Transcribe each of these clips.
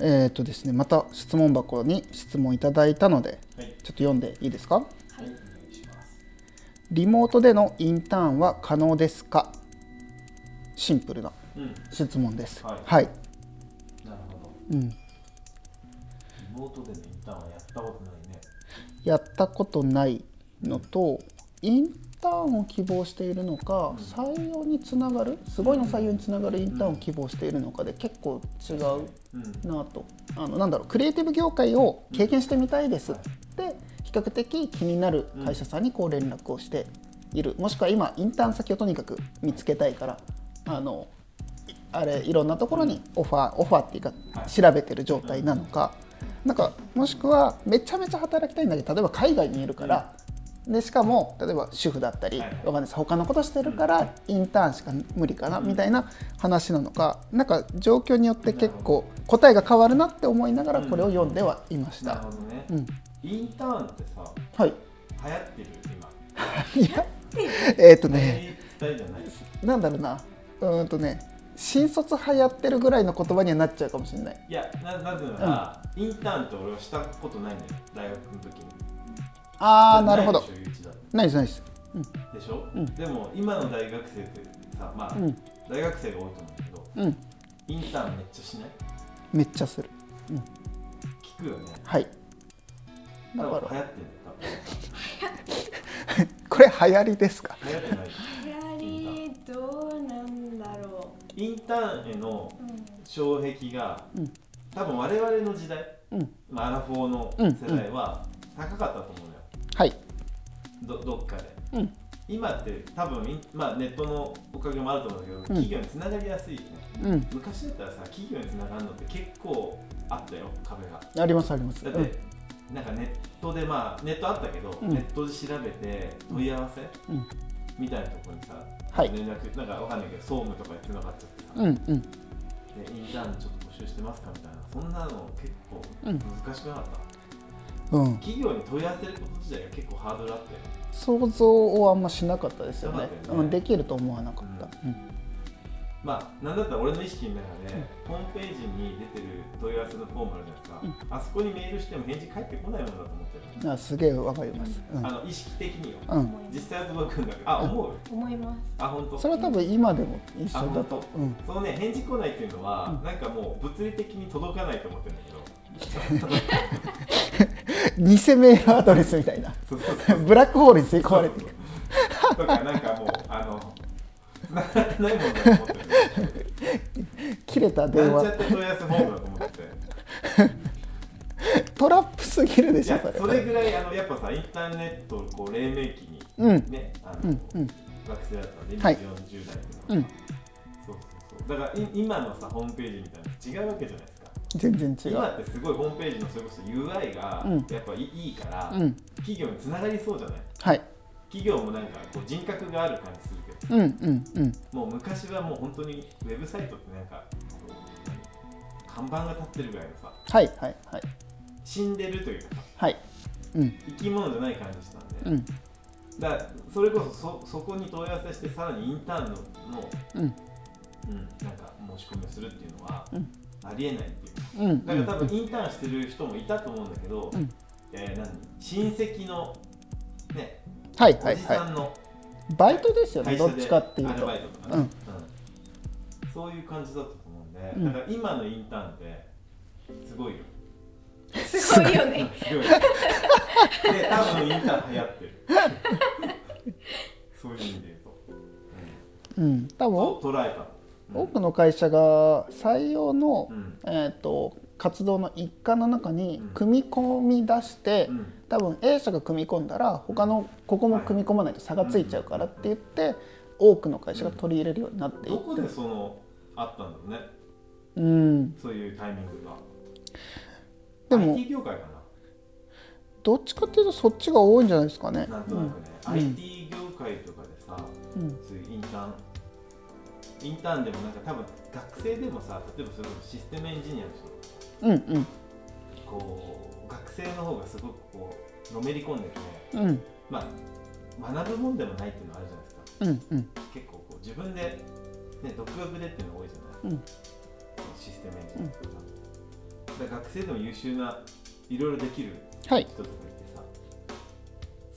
えっ、とですねまた質問箱に質問いただいたのではい。ちょっと読んでいいですか？はい。リモートでのインターンは可能ですか？シンプルなうん。質問です。はい。はい、なるほど。うん、リモートでのインターンはやったことないね。やったことないのとインターンを希望しているのか採用につながるすごいの採用につながるインターンを希望しているのかで結構違うなとあのなんだろうクリエイティブ業界を経験してみたいですって比較的気になる会社さんにこう連絡をしているもしくは今インターン先をとにかく見つけたいからあのあれいろんなところにオファーオファーっていうか調べてる状態なのかなんかもしくはめちゃめちゃ働きたいんだけど例えば海外にいるから。でしかも例えば主婦だったり、わかんないです他のことしてるからインターンしか無理かなみたいな話なのかなんか状況によって結構答えが変わるなって思いながらこれを読んではいました。なるほどね、うん、インターンってさはい。流行ってる今。いや、えっ、と流ね、なんだろうな、うーんとね、新卒流行ってるぐらいの言葉にはなっちゃうかもしれない。いやななぜなら、インターンって俺はしたことないんだよ大学のああ、なるほど。い。でしょゆういちだ。ってナイスナイス。でしょ、うん。でも今の大学生ってさまあ、うん。大学生が多いと思うんだけどうん、インターンめっちゃしない？めっちゃする。聞くよね。はい。多分だから、流行ってんだよ これ流行りですか？流行ってない。流行りどうなんだろインターンへのう、うん。障壁が、うん。多分我々の時代、うん、まあアラフォーの世代は高かったと思うはい。どどっかで。うん、今って多分まあ、ネットのおかげもあると思うんだけど、企業につながりやすいよね。うん、昔だったらさ企業につながるのって結構あったよ壁が。ありますあります。だって、なんかネットでまあネットあったけど、うん。ネットで調べて問い合わせ、うん。みたいなところにさ、はい。連絡なんかわかんないけど総務とかにつながっちゃってさ、うん、うん、でインターンちょっと募集してますかみたいな。そんなの結構うん。難しくなかった、うん。企業に問い合わせること自体が結構ハードルあって想像をあんましなかったですよねねうん、できると思わなかった、うん。まあなんだったら俺の意識の中で、ホームページに出てる問い合わせのフォームあるじゃないですか、あそこにメールしても返事返ってこないものだと思ってる、あすげえわかります、うん。あの意識的にようん、思い実際は届くんだけど。あ思う思います。あ本当。それは多分今でも一緒だと。当、うん、そのね返事来ないっていうのは、うん。なんかもう物理的に届かないと思ってるんだけど 偽メールアドレスみたいな。ブラックホールに吸い込まれていくそう。とかなんかもうあの繋がってないもんだと思って。る切れた電話。なんちゃって問い合わせフォームだと思って。て トラップすぎるでいしょそれ。やそれぐらいあのやっぱさインターネットをこう黎明期にうん。ね、あのうんうん。学生だったんで、はい。40代とか、うん。そうそうそう。だからい今のさホームページみたいなの違うわけじゃない全然違う。今ってすごいホームページのそれこそ UI がうん。やっぱいいいから、うん。企業につながりそうじゃない？はい。企業もなんかこう人格がある感じするけど。うんうんうん。もう昔はもう本当にウェブサイトってなんか看板が立ってるぐらいのさ。はいはいはい。死んでるというかさ。はい。うん。生き物じゃない感じしたんで、うん。だからそれこそそそこに問い合わせしてさらにインターンのの、うん。うん、なんか申し込みをするっていうのは、うんありえないっていう。うん。だから多分インターンしてる人もいたと思うんだけど、うん。えー何？親戚のねはいはいおじさはんのいバイトですよねどっちかっていうアルとバイトとかね、うん。うん。そういう感じだったと思うんで、うん。だから今のインターンってすごいよ。すごいよね。すごい。で多分インターン流行ってる。そういう意味で言うと、うん。多分？捉えた多くの会社が採用の、うん。えー、と活動の一環の中にうん。組み込み出して、うん。多分 A 社が組み込んだら他のここも組み込まないと差がついちゃうからって言って多くの会社が取り入れるようになっていどこでそのあったんだろうね。うん。そういうタイミングが。でも IT 業界かどっちかっていうとそっちが多いんじゃないですかね。ななんとなくね、うん。IT 業界とかでさうん。そういうインターンインターンでもなんか多分学生でもさ例えばそれこそシステムエンジニアの人うんうん。こう学生の方がすごくこうのめり込んでてうん。まあ学ぶもんでもないっていうのはあるじゃないですか。うんうん。結構こう自分で、ね、独学でっていうのが多いじゃない、うん。システムエンジニアとか、だから学生でも優秀ないろいろできるはい。人とかいてさ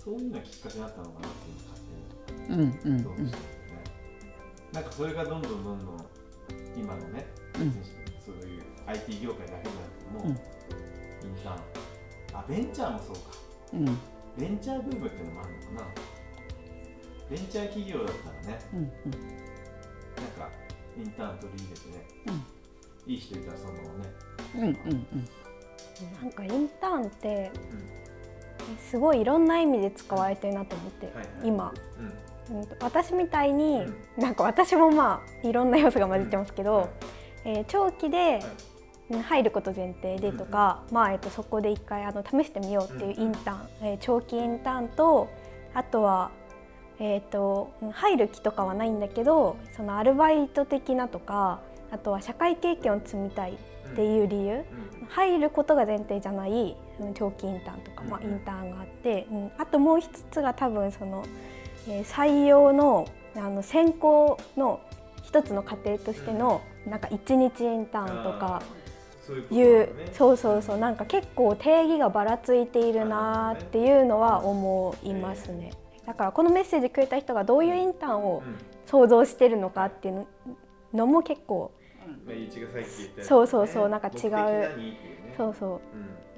そういうのがきっかけになったのかなっていうのを勝手にうんうんどうしてるね、なんかそれがどんどんどんどん今のね、うん。そういう IT 業界だけじゃなくても、うん。インターン。あベンチャーもそうか。うん。ベンチャーブームっていうのもあるのかな。ベンチャー企業だったらねうんなんかインターン取り入れてね、いい人いたらそのままね、うんうんうん。なんかインターンってすごいいろんな意味で使われてるなと思って、はいはい。今、うんうん、私みたいに、うん。なんか私もまあいろんな要素が混じってますけど、はいえー長期でうん入ること前提でとか、まあえっとそこで一回あの試してみようっていうインターン、えー長期インターンとあとは、えー、とうん入る気とかはないんだけどそのアルバイト的なとかあとは社会経験を積みたいっていう理由、うん。入ることが前提じゃないうん長期インターンとか、まあ、インターンがあって、うん、あともう一つが多分その、えー採用のあの選考の一つの過程としてのなんか一日インターンとかいうそうそうそうなんか結構定義がばらついているなっていうのは思いますね。だからこのメッセージくれた人がどういうインターンをうん。想像してるのかっていうのも結構そうそうそうなんか違う。そうそ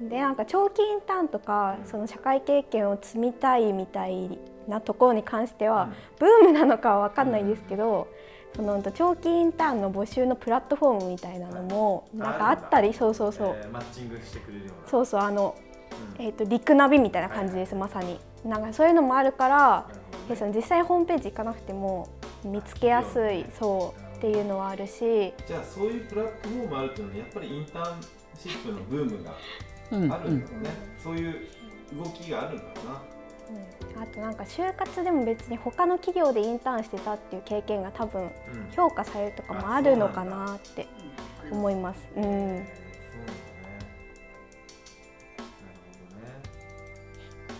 う。うん。でなんか長期インターンとかうん。その社会経験を積みたいみたいなところに関しては、うん。ブームなのかは分かんないんですけど、その長期インターンの募集のプラットフォームみたいなのもはいなんかあったりそうそうそう、えーマッチングしてくれるような。そうそうあの、うん。えー、とリクナビみたいな感じです、まさに。なんかそういうのもあるからね。でその実際ホームページ行かなくても見つけやすいそうっていうのはあるし。じゃあそういうプラットフォームあるっていうのはやっぱりインターンシップのブームがうんあるんだろうね、そういう動きがあるんだろうなうん。あとなんか就活でも別に他の企業でインターンしてたっていう経験が多分うん。評価されるとかもあるのかなって思います。うん、そうね。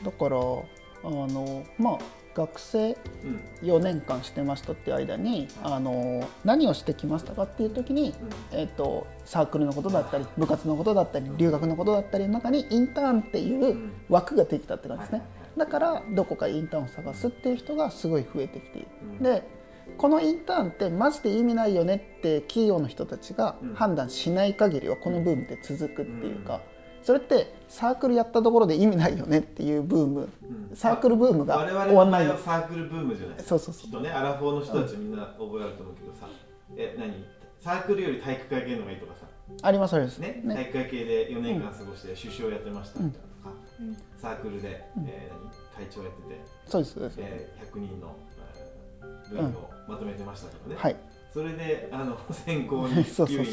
だからあのまあ学生ほどね4年間してましたっていう間にあの何をしてきましたかっていう時に、えっとサークルのことだったり部活のことだったり留学のことだったりの中にインターンっていううん。枠ができたって感じですねだからどこかインターンを探すっていう人がすごい増えてきている。うん。でこのインターンってマジで意味ないよねって企業の人たちがうん。判断しない限りはこのブームって続くっていうかそれってサークルやったところで意味ないよねっていうブームうん。サークルブームが終わんないの。サークルブームじゃない。そうそうそう。きっとねアラフォーの人たちみんな覚えあると思うけどさ、え何？サークルより体育会系の方がいいとかさ。ありますあります。ね、ね。体育会系で4年間過ごして首相やってましたみたいなとか、うんサークルで、うん。えー何？会長やってて、そうですそうです。えー100人の、えー部員をまとめてましたとかね、はい。それであの 選考に優位に立たせようと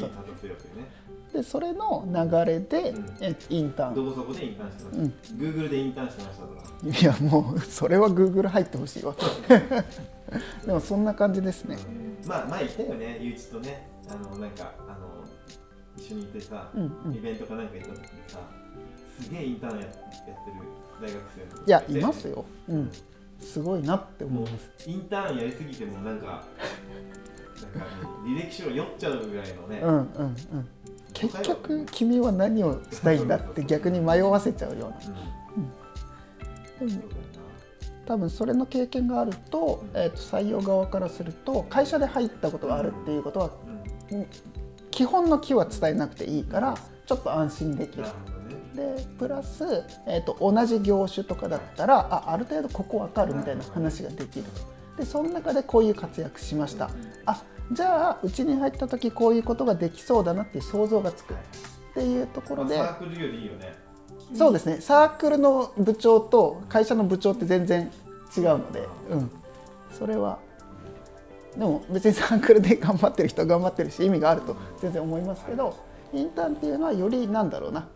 いうね。でそれの流れで、うん。えインターン。どこそこでインターンしてました、うん。Google でインターンしてましたとか。いやもうそれは Google 入ってほしいわ。でもそんな感じですね。まあ前言ったよね。ゆういちとね。あのなんかあの一緒にいてさ、うんうん。イベントかなんか行った時にさすげえインターンややってる大学生いやいますよ、うん、すごいなって思います。インターンやりすぎてもなんかなんか、ね、履歴書を酔っちゃうぐらいのね、うんうんうん。結局君は何をしたいんだって逆に迷わせちゃうような。うん。でも多分それの経験があると,、えー、と採用側からすると会社で入ったことがあるっていうことは基本の木は伝えなくていいからちょっと安心できるでプラス、えー、と同じ業種とかだったらあある程度ここ分かるみたいな話ができる。でその中でこういう活躍しました。あじゃあうちに入った時こういうことができそうだなっていう想像がつく。っていうところで。まあサークルよりいいよね。そうですね。サークルの部長と会社の部長って全然違うので、うん、それはでも別にサークルで頑張ってる人は頑張ってるし意味があると全然思いますけどインターンっていうのはよりなんだろうな、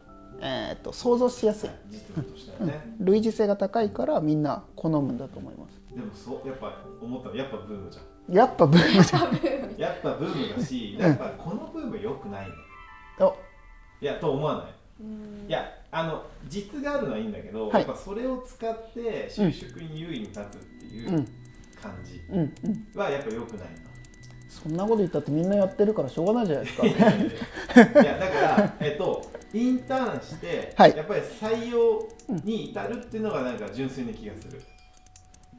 えー、と想像しやすい。実務としてはね、類似性が高いからみんな好むんだと思います。でもそうやっぱ思ったのやっぱブームじゃん。やっぱブームじゃん。やっぱブームだしやっぱこのブーム良くないね。お。いやと思わない？いやあの実があるのはいいんだけど、はい。やっぱそれを使って就職に優位に立つっていううん。感じうんうん。はやっぱ良くないな、そんなこと言ったってみんなやってるからしょうがないじゃないですか。いやだから、えっと、インターンして、はい。やっぱり採用に至るっていうのがなんか純粋な気がする。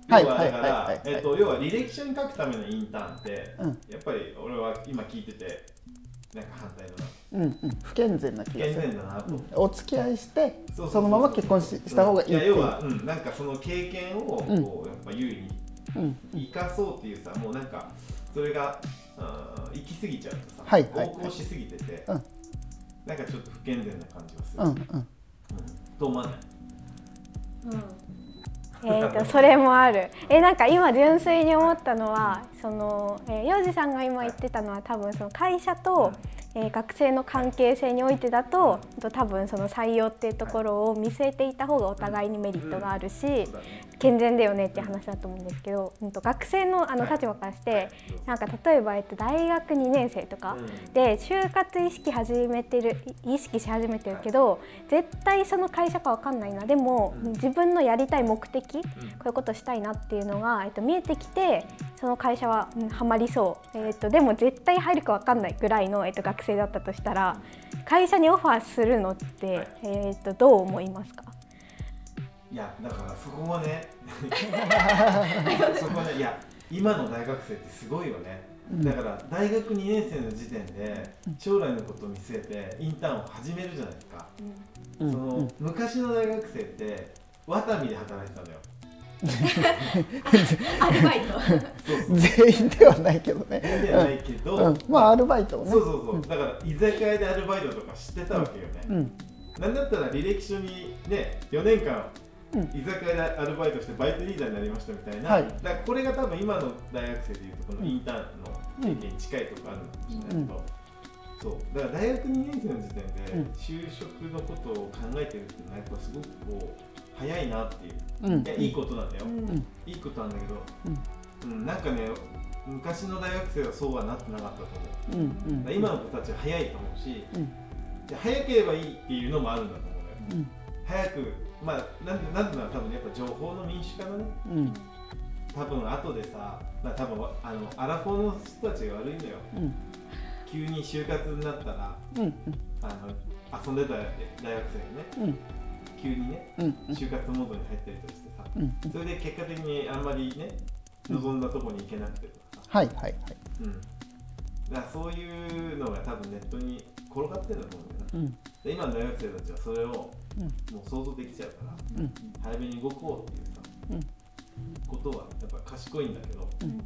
はい。要はだから、えっと、要は履歴書に書くためのインターンって、うん。やっぱり俺は今聞いてて、なんか反対だな、うんうん、不健全な気が健するお付き合いしてそのまま結婚しした方がいいいう。や要は、うん、なんかその経験をこう、うん。やっぱ優位にうん。生かそうっていうさもうなんかそれがあー行き過ぎちゃうとさ、はい。はい。はい。横行しすぎてて、うんなんかちょっと不健全な感じがする、うんうん。うん。と思わないえー、とそれもある。えなんか今純粋に思ったのはその、えー、洋二さんが今言ってたのは多分その会社と、えー学生の関係性においてだとと多分その採用っていうところを見据えていた方がお互いにメリットがあるし、健全だよねっていう話だと思うんですけど、うん、と学生のあのはい。立場からして、はい。なんか例えば、えっと、大学2年生とかうん。で就活意識始めてる意識し始めてるけど絶対その会社か分かんないな。でも、うん。自分のやりたい目的こういうことしたいなっていうのが、えっと、見えてきてその会社は、うん、ハマりそう、えっと、でも絶対入るか分かんないぐらいの、えっと、学生だったとしたら会社にオファーするのって、はい。えっと、どう思いますか？いやだからそこはねそこはねいや今の大学生ってすごいよね、だから大学2年生の時点で将来のことを見据えてインターンを始めるじゃないですか、うん。その昔の大学生ってワタミで働いてたのよ。アルバイト。そうそう。全員ではないけどね。ではないけど、うん、まあアルバイトをね。そうそうそう、だから居酒屋でアルバイトとか知ってたわけよね、うん。なんだったら履歴書にね4年間うん居酒屋でアルバイトしてバイトリーダーになりましたみたいな、はい。だからこれが多分今の大学生でいうとこのインターンの経験に近いとこあるのかもしれないけど、そう。だから大学2年生の時点でうん就職のことを考えてるっていうのはやっぱすごくこう早いなっていう、うん。いやいいことなんだよ、うん。いいことなんだけど、うん。なんかね昔の大学生はそうはなってなかったと思う。うん。今の子たちは早いと思うし、うん。で早ければいいっていうのもあるんだと思うのよ、うん。早くまあなんでなんでなら多分やっぱ情報の民主化のねうん。多分後でさ、まあ、多分あのアラフォーの人たちが悪いのよ。うん。急に就活になったらうんあの遊んでた大学生がねうん。急にねうん就活モードに入ったりとかしてさうんそれで結果的にあんまりね望んだとこに行けなくてとかさ、はいはいはい。うん、だからそういうのが多分ネットに転がってるんだと思うん。だよなうんで今の大学生たちはそれをうん。もう想像できちゃうからうん。早めに動こうっていうさ、うん。ことはやっぱ賢いんだけど、うん。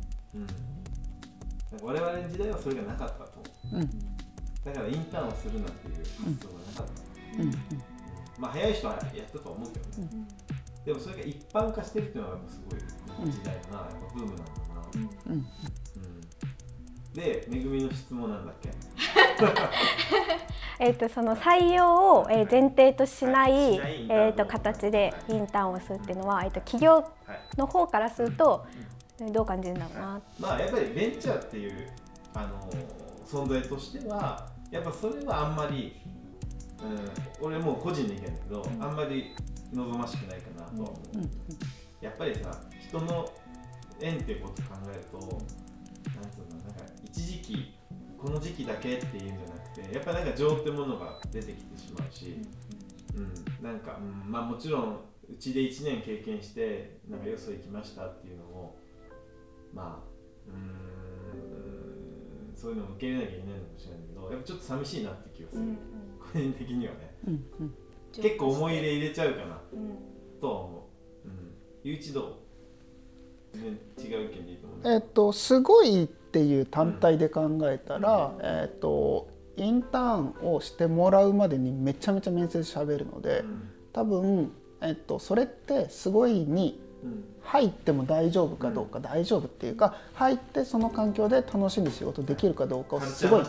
我々の時代はそれがなかったと思う。うん。だからインターンをするなんていう発想がなかった、うん。まあ早い人はやったとは思うけどね、でもそれが一般化してるっていうのはやっぱすごい時代だな、やっぱブームなんだな、うん。うん。で、めぐみの質問なんだっけ えー、とその採用を、えー前提としない、えー、と形でインターンをするっていうのは、えー、と企業はいの方からすると、どう感じるんだろうな、まあやっぱりベンチャーっていう、あの存在としてはやっぱそれはあんまり、うん、俺もう個人の意見だけど、あんまり望ましくないかなとは思う、うん。やっぱりさ人の縁っていうことを考えるとなんつうのなんか一時期この時期だけっていうんじゃなくてやっぱなんか情ってものが出てきてしまうし、うん、なんか、うん、まあもちろんうちで1年経験してなんかよそ行きましたっていうのをまあうーんそういうのを受け入れなきゃいけないのかもしれないけどやっぱちょっと寂しいなって気がする、個人的にはね。うんうん。結構思い入れ入れちゃうかな。うん。とは思う、うん、ゆういちどう？全然違う意見でいいと思う。えっとすごいっていう単体で考えたら、えっとインターンをしてもらうまでにめちゃめちゃ面接で喋るので、うん。多分、えっと、それってすごいにうん。入っても大丈夫かどうか、大丈夫っていうか入ってその環境で楽しんで仕事できるかどうかをすごい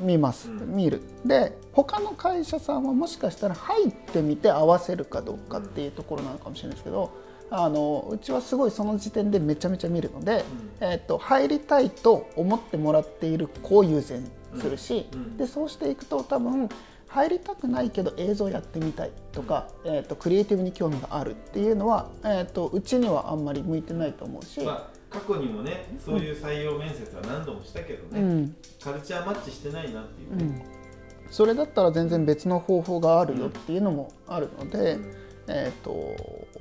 見ます、うん。見る。で他の会社さんはもしかしたら入ってみて合わせるかどうかっていうところなのかもしれないですけどあのうちはすごいその時点でめちゃめちゃ見るので、えっと入りたいと思ってもらっている子を優先するし、うん。うん。でそうしていくと多分入りたくないけど映像やってみたいとか、えー、とクリエイティブに興味があるっていうのは、えー、とうちにはあんまり向いてないと思うし、まあ過去にもねそういう採用面接は何度もしたけどね、うん。カルチャーマッチしてないなっていう。ね、うん。それだったら全然別の方法があるよっていうのもあるので、うんえー、と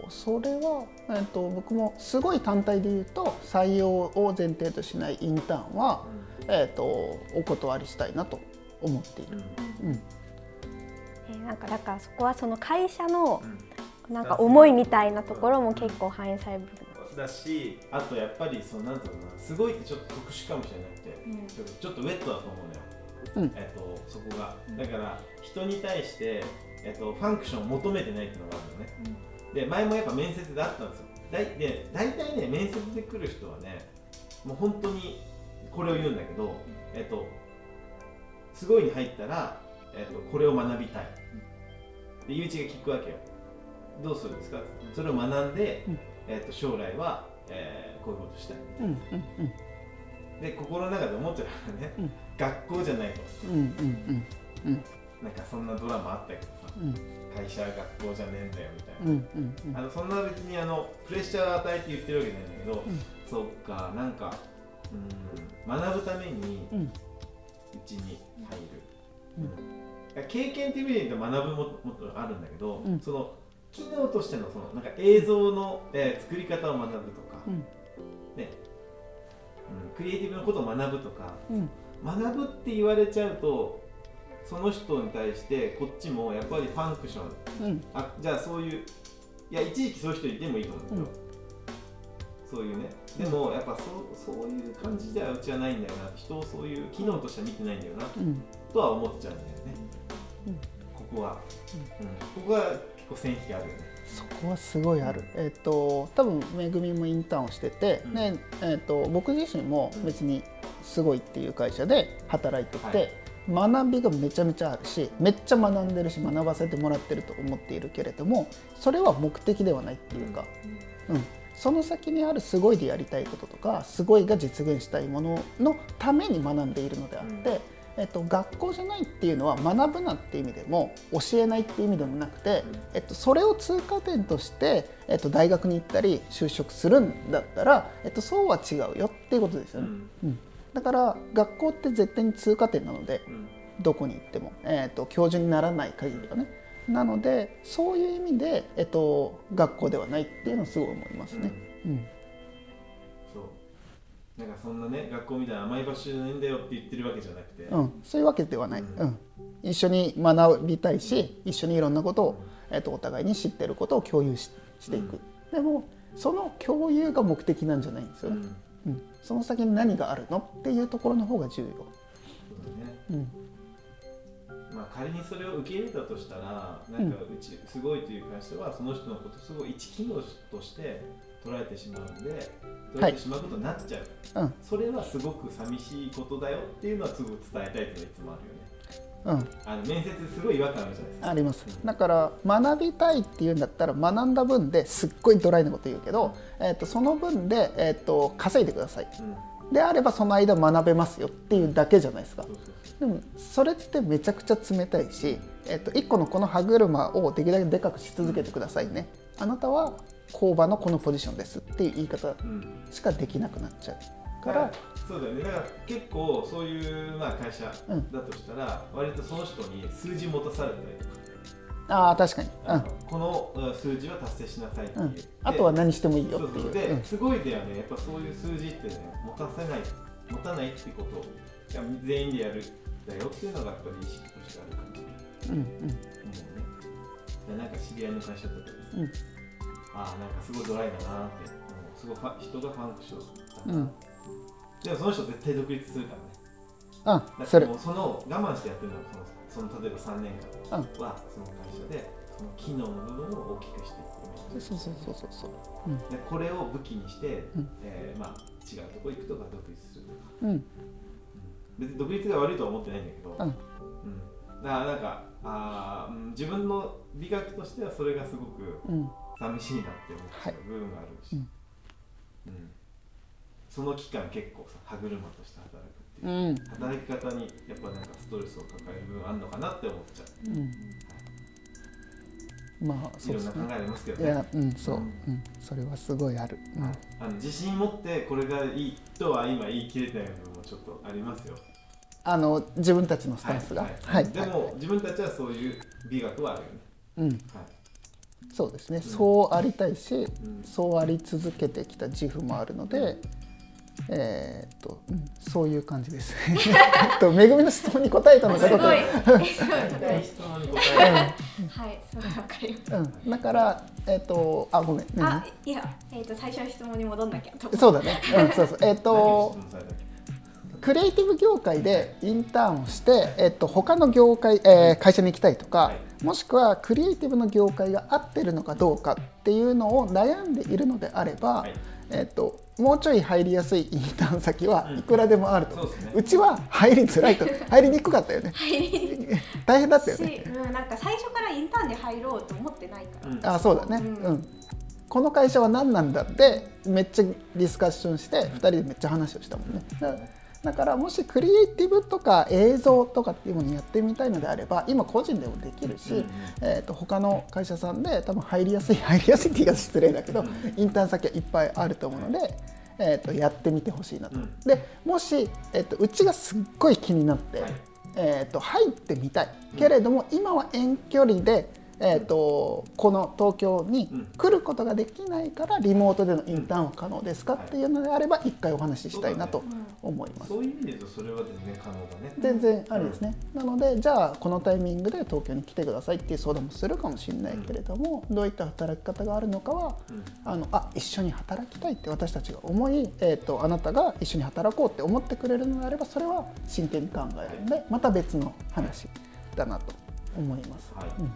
それは、えー、と僕もすごい単体で言うと採用を前提としないインターンは、えー、とお断りしたいなと思っている。うん。えーなんかだからそこはその会社のうん。なんか思いみたいなところも結構反映される部分だしあとやっぱりそうなんていうのかなすごいってちょっと特殊かもしれなくて、うん。ちょっとちょっとウェットだと思うのよ、うん。えっとそこが。だから人に対して、えっとファンクションを求めてないっていうのがあるのね、で前もやっぱ面接であったんですよ。だいで大体ね面接で来る人はねもう本当にこれを言うんだけど、えっとすごいに入ったら、えっとこれを学びたい。でゆういちが聞くわけよ。どうするんですか？それを学んで、うん。えっと将来は、えーこういうことしたい。うんうんで心の中で思ってるからね、うん。学校じゃないと。うんうんうんなんかそんなドラマあったけどさうん。会社は学校じゃねえんだよみたいな、うんうんうん。あのそんな別にあのプレッシャーを与えて言ってるわけじゃないんだけど、ん。そっかなんかうん学ぶためにうちに入る、うん。経験っていう意味で言うと学ぶももっとあるんだけど、うん。その機能としてのそのなんか映像の、えー作り方を学ぶとか、うん。ね。うん、クリエイティブなことを学ぶとかうん。学ぶって言われちゃうとその人に対してこっちもやっぱりファンクション。うん。あじゃあそういういや一時期そういう人いてもいいと思うけど、そういうね。でもやっぱそうそういう感じではうちはないんだよな。人をそういう機能としては見てないんだよな。うん。とは思っちゃうんだよね、うん。ここは、うん。ここは結構線引きあるよね。そこはすごいある、えっ、と多分めぐみもインターンをしてて、うん。ねえっと僕自身も別にすごいっていう会社で働いてて、学びがめちゃめちゃあるしめっちゃ学んでるし学ばせてもらってると思っているけれどもそれは目的ではないっていうか、うん、その先にあるすごいでやりたいこととかすごいが実現したいもののために学んでいるのであって、えっと、学校じゃないっていうのは学ぶなって意味でも教えないって意味でもなくて、えっと、それを通過点として、えっと、大学に行ったり就職するんだったら、えっと、そうは違うよっていうことですよね。うんだから学校って絶対に通過点なのでうん。どこに行っても、えっと教授にならない限りはね。なのでそういう意味で、えっと、学校ではないっていうのはすごい思いますね。うん。そう。なんかそんなね学校みたいな甘い場所じゃないんだよって言ってるわけじゃなくて、うん、そういうわけではない、ううん。一緒に学びたいし一緒にいろんなことを、えっとお互いに知ってることを共有ししていく、でもその共有が目的なんじゃないんですよね、うん。うんその先に何があるのっていうところの方が重要、そうだね。うん。まあ、仮にそれを受け入れたとしたらなんかうちすごいという会社はその人のことすごい一機能として捉えてしまうんで捉えてしまうことになっちゃう、うん。それはすごく寂しいことだよっていうのはすごく伝えたいっていうのはいつもあるよねうん、あの面接すごい違和感あるじゃないですか。あります。だから学びたいっていうんだったら学んだ分ですっごいドライなこと言うけど、えっとその分で、えっと稼いでください。うん。であればその間学べますよっていうだけじゃないですか。でもそれってめちゃくちゃ冷たいし、えっと、1個のこの歯車をできるだけでかくし続けてくださいね。あなたは工場のこのポジションですっていう言い方しかできなくなっちゃうかだかららそうだよね。だから結構そういう、まあ、会社うん。だとしたら、割とその人に数字持たされたりとか、ああ確かに、あのこのうん数字は達成しなさいっていう、うん。あとは何してもいいよっていう。で、うん。すごいだよね。やっぱそういう数字ってね持たせない持たないってことを全員でやるだよっていうのがやっぱり意識としてあるかもしれない。うんうん。なんか知り合いの会社とかでさ、うん。ああなんかすごいドライだなってすごい人がファンクションだな、うんでもその人絶対独立するからね。あだそれ。もうその我慢してやってるのはそのその例えば3年間うん。はその会社でその機能の部分を大きくしていくそうそうそうそうそう。でこれを武器にして、うん。えーまあ、違うとこ行くとか独立するとか、うん。別に独立が悪いとは思ってないんだけど、うん。うん。だからなんかあ自分の美学としてはそれがすごくうん。寂しいなって思っちゃう部分があるし、うんうんその期間結構さ歯車として働くっていう。う、ん。働き方にやっぱなんかストレスを抱える部分あるのかなって思っちゃう。うんまあいそうですね。ろんな考えありますけどね。いやうんそう、ううん。ん、それはすごいある、うん。あの自信持ってこれがいいとは今言い切れてない部分もちょっとありますよ。あの自分たちのスタンスが。ははい。い、でも自分たちはそういう美学はあるよね。うん、はい。そうですね、そうありたいし、ん。そうあり続けてきた自負もあるので、えーっと、うん、そういう感じです。えっと、めぐみの質問に答えたのかどうかすごい。大質問に答えるはい、すごいわかります。うん、だから、えーっと、あ、ごめん、ねあ、いや、えっ、と最初の質問に戻んなきゃ。そうだね、うん、そうそう、えーっとクリエイティブ業界でインターンをして、えっと、他の業界、えー会社に行きたいとか、はいもしくはクリエイティブの業界が合ってるのかどうかっていうのを悩んでいるのであれば、はい。えっと、もうちょい入りやすいインターン先はいくらでもあると、そうですね。うちは入りづらいと。入りにくかったよね。大変だったよね。し、うん、なんか最初からインターンで入ろうと思ってないから。うん。あそうだね、うん。うん。この会社は何なんだってめっちゃディスカッションして2人でめっちゃ話をしたもんねだだからもしクリエイティブとか映像とかっていうものをやってみたいのであれば今個人でもできるし、えー、と他の会社さんで多分入りやすい 入りやすいって言い方失礼だけど、インターン先はいっぱいあると思うので、えー、とやってみてほしいなと。うん。でもし、えー、とうちがすっごい気になって、はい。えー、と入ってみたいけれども、今は遠距離で、えー、とこの東京にうん。来ることができないからリモートでのインターンは可能ですか？っていうのであれば一回お話ししたいなと思います。そういう意味で言うとそれは全然可能だね。全然ありですね、なのでじゃあこのタイミングで東京に来てくださいっていう相談もするかもしれないけれども、どういった働き方があるのかは、うん。あのあ一緒に働きたいって私たちが思い、えー、とあなたが一緒に働こうって思ってくれるのであればそれは真剣に考えるのでまた別の話だなと思います。はい。うん